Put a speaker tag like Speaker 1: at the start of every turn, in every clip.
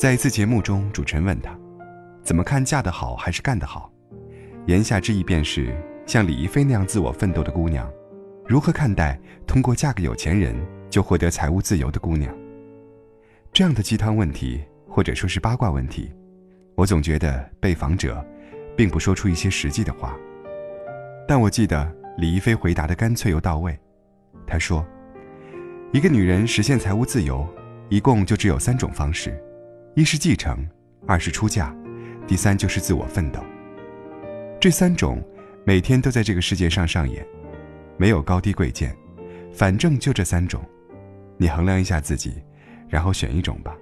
Speaker 1: 在一次节目中，主持人问他：“怎么看嫁得好还是干得好？”言下之意便是，像李一菲那样自我奋斗的姑娘，如何看待通过嫁个有钱人就获得财务自由的姑娘？这样的鸡汤问题，或者说是八卦问题，我总觉得被访者并不说出一些实际的话。但我记得李一菲回答的干脆又到位，她说。一个女人实现财务自由，一共就只有三种方式：一是继承，二是出嫁，第三就是自我奋斗。这三种每天都在这个世界上上演，没有高低贵贱，反正就这三种。你衡量一下自己，然后选一种吧。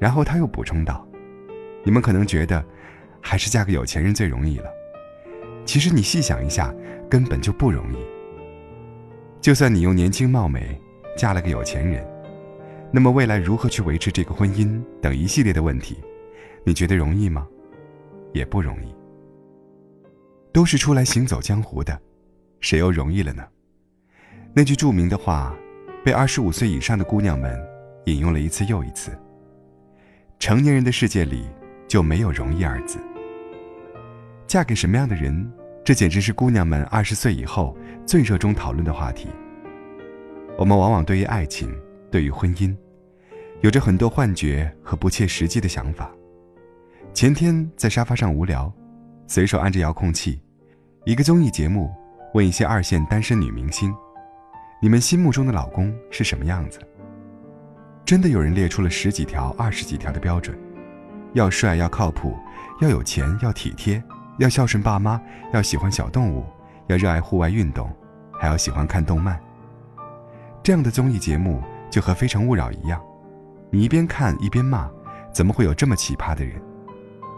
Speaker 1: 然后他又补充道：“你们可能觉得，还是嫁个有钱人最容易了。其实你细想一下，根本就不容易。”就算你又年轻貌美，嫁了个有钱人，那么未来如何去维持这个婚姻等一系列的问题，你觉得容易吗？也不容易。都是出来行走江湖的，谁又容易了呢？那句著名的话，被二十五岁以上的姑娘们引用了一次又一次。成年人的世界里就没有容易二字。嫁给什么样的人？这简直是姑娘们二十岁以后最热衷讨论的话题。我们往往对于爱情、对于婚姻，有着很多幻觉和不切实际的想法。前天在沙发上无聊，随手按着遥控器，一个综艺节目问一些二线单身女明星：“你们心目中的老公是什么样子？”真的有人列出了十几条、二十几条的标准：要帅、要靠谱、要有钱、要体贴。要孝顺爸妈，要喜欢小动物，要热爱户外运动，还要喜欢看动漫。这样的综艺节目就和《非诚勿扰》一样，你一边看一边骂，怎么会有这么奇葩的人？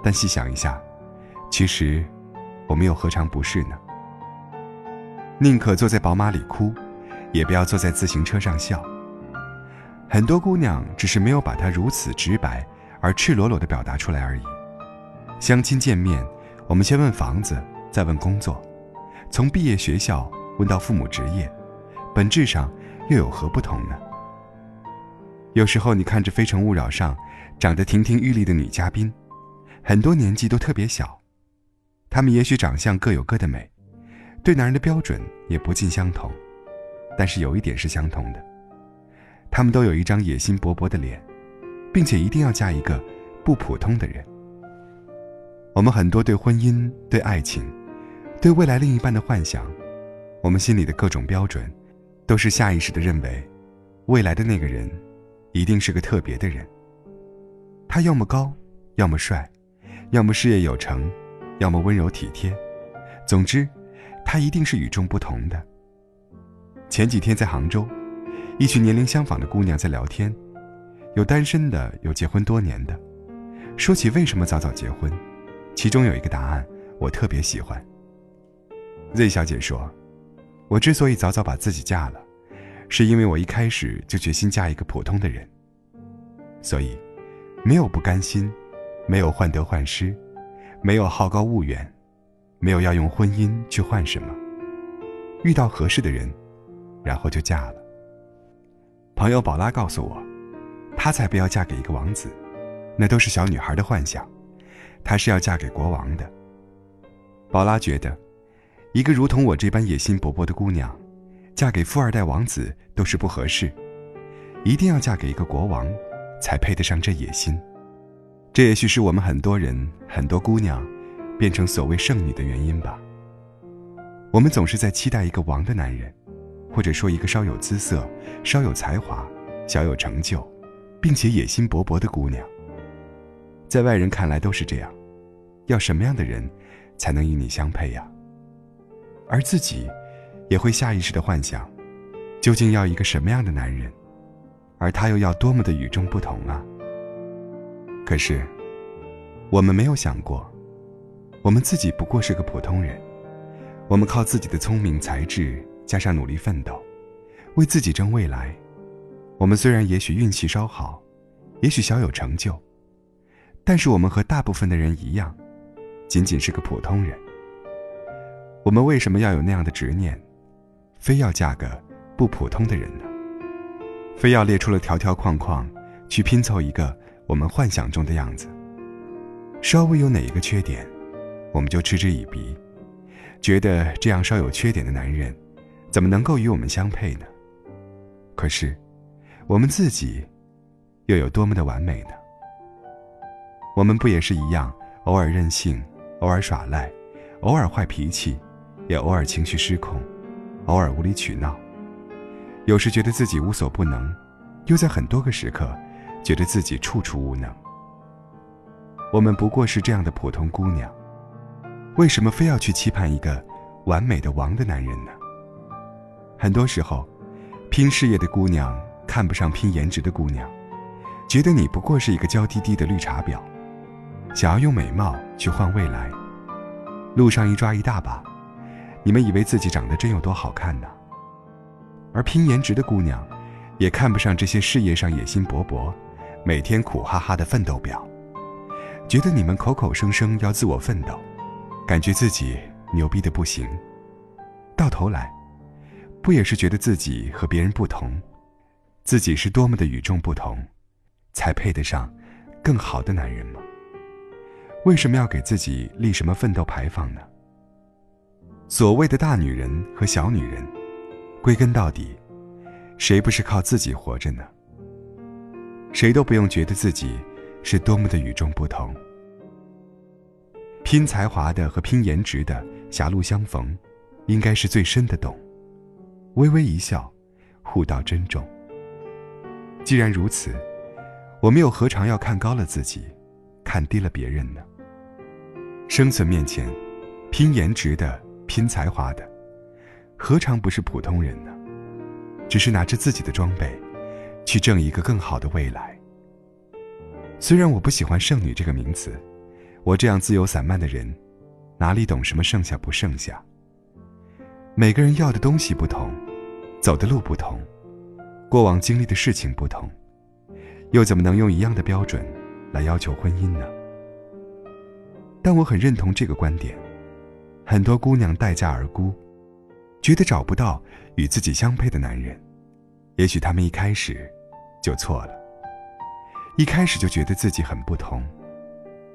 Speaker 1: 但细想一下，其实我们又何尝不是呢？宁可坐在宝马里哭，也不要坐在自行车上笑。很多姑娘只是没有把它如此直白而赤裸裸地表达出来而已。相亲见面。我们先问房子，再问工作，从毕业学校问到父母职业，本质上又有何不同呢？有时候你看着《非诚勿扰》上长得亭亭玉立的女嘉宾，很多年纪都特别小，她们也许长相各有各的美，对男人的标准也不尽相同，但是有一点是相同的，她们都有一张野心勃勃的脸，并且一定要嫁一个不普通的人。我们很多对婚姻、对爱情、对未来另一半的幻想，我们心里的各种标准，都是下意识的认为，未来的那个人，一定是个特别的人。他要么高，要么帅，要么事业有成，要么温柔体贴，总之，他一定是与众不同的。前几天在杭州，一群年龄相仿的姑娘在聊天，有单身的，有结婚多年的，说起为什么早早结婚。其中有一个答案，我特别喜欢。Z 小姐说：“我之所以早早把自己嫁了，是因为我一开始就决心嫁一个普通的人。所以，没有不甘心，没有患得患失，没有好高骛远，没有要用婚姻去换什么。遇到合适的人，然后就嫁了。”朋友宝拉告诉我：“她才不要嫁给一个王子，那都是小女孩的幻想。”她是要嫁给国王的。宝拉觉得，一个如同我这般野心勃勃的姑娘，嫁给富二代王子都是不合适，一定要嫁给一个国王，才配得上这野心。这也许是我们很多人、很多姑娘，变成所谓剩女的原因吧。我们总是在期待一个王的男人，或者说一个稍有姿色、稍有才华、小有成就，并且野心勃勃的姑娘。在外人看来都是这样，要什么样的人，才能与你相配呀？而自己，也会下意识的幻想，究竟要一个什么样的男人，而他又要多么的与众不同啊？可是，我们没有想过，我们自己不过是个普通人。我们靠自己的聪明才智，加上努力奋斗，为自己争未来。我们虽然也许运气稍好，也许小有成就，但是我们和大部分的人一样，仅仅是个普通人。我们为什么要有那样的执念，非要嫁个不普通的人呢？非要列出了条条框框，去拼凑一个我们幻想中的样子？稍微有哪一个缺点，我们就嗤之以鼻。觉得这样稍有缺点的男人，怎么能够与我们相配呢？可是，我们自己又有多么的完美呢？我们不也是一样，偶尔任性，偶尔耍赖，偶尔坏脾气，也偶尔情绪失控，偶尔无理取闹。有时觉得自己无所不能，又在很多个时刻，觉得自己处处无能。我们不过是这样的普通姑娘。为什么非要去期盼一个完美的王的男人呢？很多时候，拼事业的姑娘看不上拼颜值的姑娘，觉得你不过是一个娇滴滴的绿茶婊，想要用美貌去换未来。路上一抓一大把，你们以为自己长得真有多好看呢？而拼颜值的姑娘，也看不上这些事业上野心勃勃、每天苦哈哈的奋斗表，觉得你们口口声声要自我奋斗。感觉自己牛逼的不行，到头来，不也是觉得自己和别人不同，自己是多么的与众不同，才配得上更好的男人吗？为什么要给自己立什么奋斗牌坊呢？所谓的大女人和小女人，归根到底，谁不是靠自己活着呢？谁都不用觉得自己是多么的与众不同。拼才华的和拼颜值的狭路相逢，应该是最深的懂。微微一笑，互道珍重。既然如此，我们又何尝要看高了自己，看低了别人呢？生存面前，拼颜值的、拼才华的，何尝不是普通人呢？只是拿着自己的装备，去挣一个更好的未来。虽然我不喜欢“剩女”这个名词。我这样自由散漫的人，哪里懂什么剩下不剩下？每个人要的东西不同，走的路不同，过往经历的事情不同，又怎么能用一样的标准来要求婚姻呢？但我很认同这个观点：很多姑娘待嫁而孤，觉得找不到与自己相配的男人，也许他们一开始就错了，一开始就觉得自己很不同。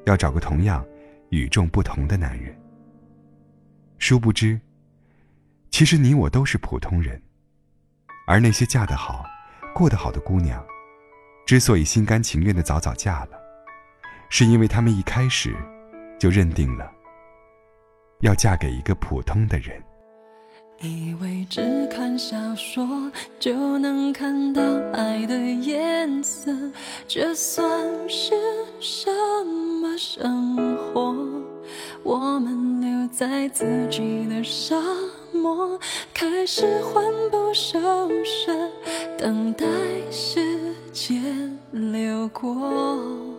Speaker 1: 要找个同样与众不同的男人，殊不知，其实你我都是普通人，而那些嫁得好、过得好的姑娘，之所以心甘情愿的早早嫁了，是因为她们一开始就认定了要嫁给一个普通的人。
Speaker 2: 以为只看小说就能看到爱的颜色，这算是什么生活？我们留在自己的沙漠，开始魂不守舍，等待时间流过。